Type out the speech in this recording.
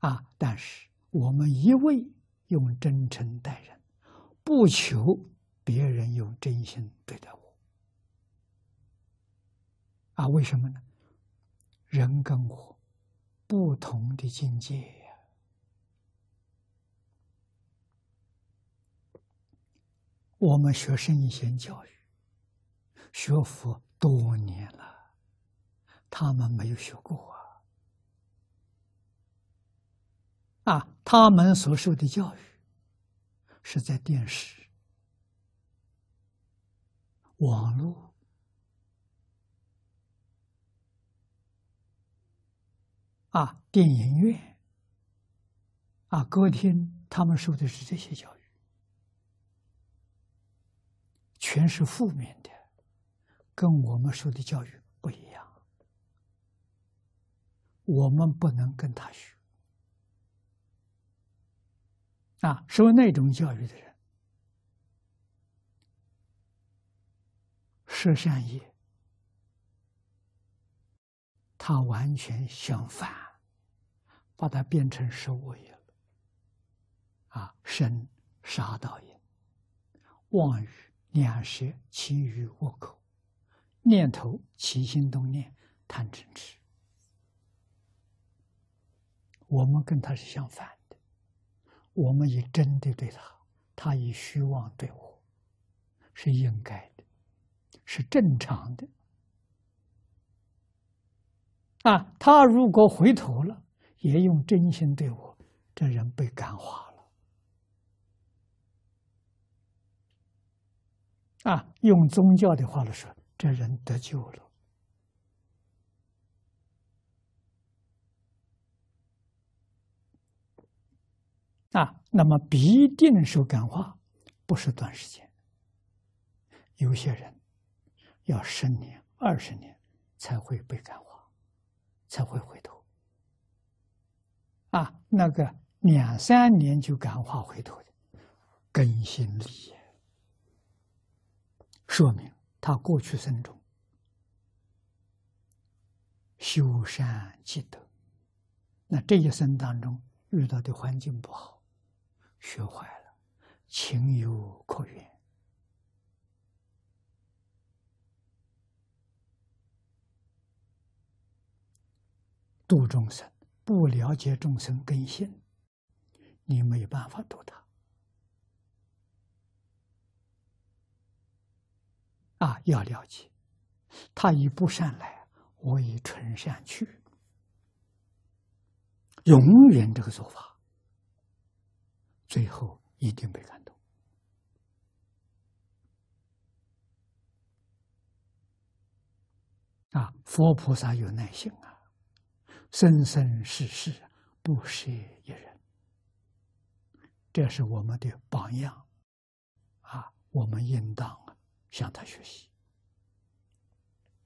啊！但是我们一味用真诚待人，不求别人用真心对待我。啊，为什么呢？人跟我不同的境界呀。我们学圣贤教育，学佛多年了，他们没有学过啊。啊，他们所受的教育是在电视、网络。啊，电影院，啊，歌厅，他们受的是这些教育，全是负面的，跟我们受的教育不一样。我们不能跟他学。啊，受那种教育的人，摄善业。他完全相反，把它变成十五业了。啊，生杀盗淫、妄语、两舌、绮语、恶口、念头、起心动念、贪嗔痴，我们跟他是相反。我们以真的对他，他以虚妄对我，是应该的，是正常的。啊，他如果回头了，也用真心对我，这人被感化了。啊，用宗教的话来说，这人得救了。啊，那么必定受感化，不是短时间。有些人要十年、二十年才会被感化。才会回头，啊，那个两三年就感化回头的根性利益，说明他过去生中修善积德，那这一生当中遇到的环境不好，学坏了，情有可原。度众生，不了解众生根性，你没办法度他。啊，要了解，他以不善来，我以纯善去，永远这个做法，最后一定被感动。啊，佛菩萨有耐心啊。生生世世不舍一人，这是我们的榜样啊！我们应当向他学习。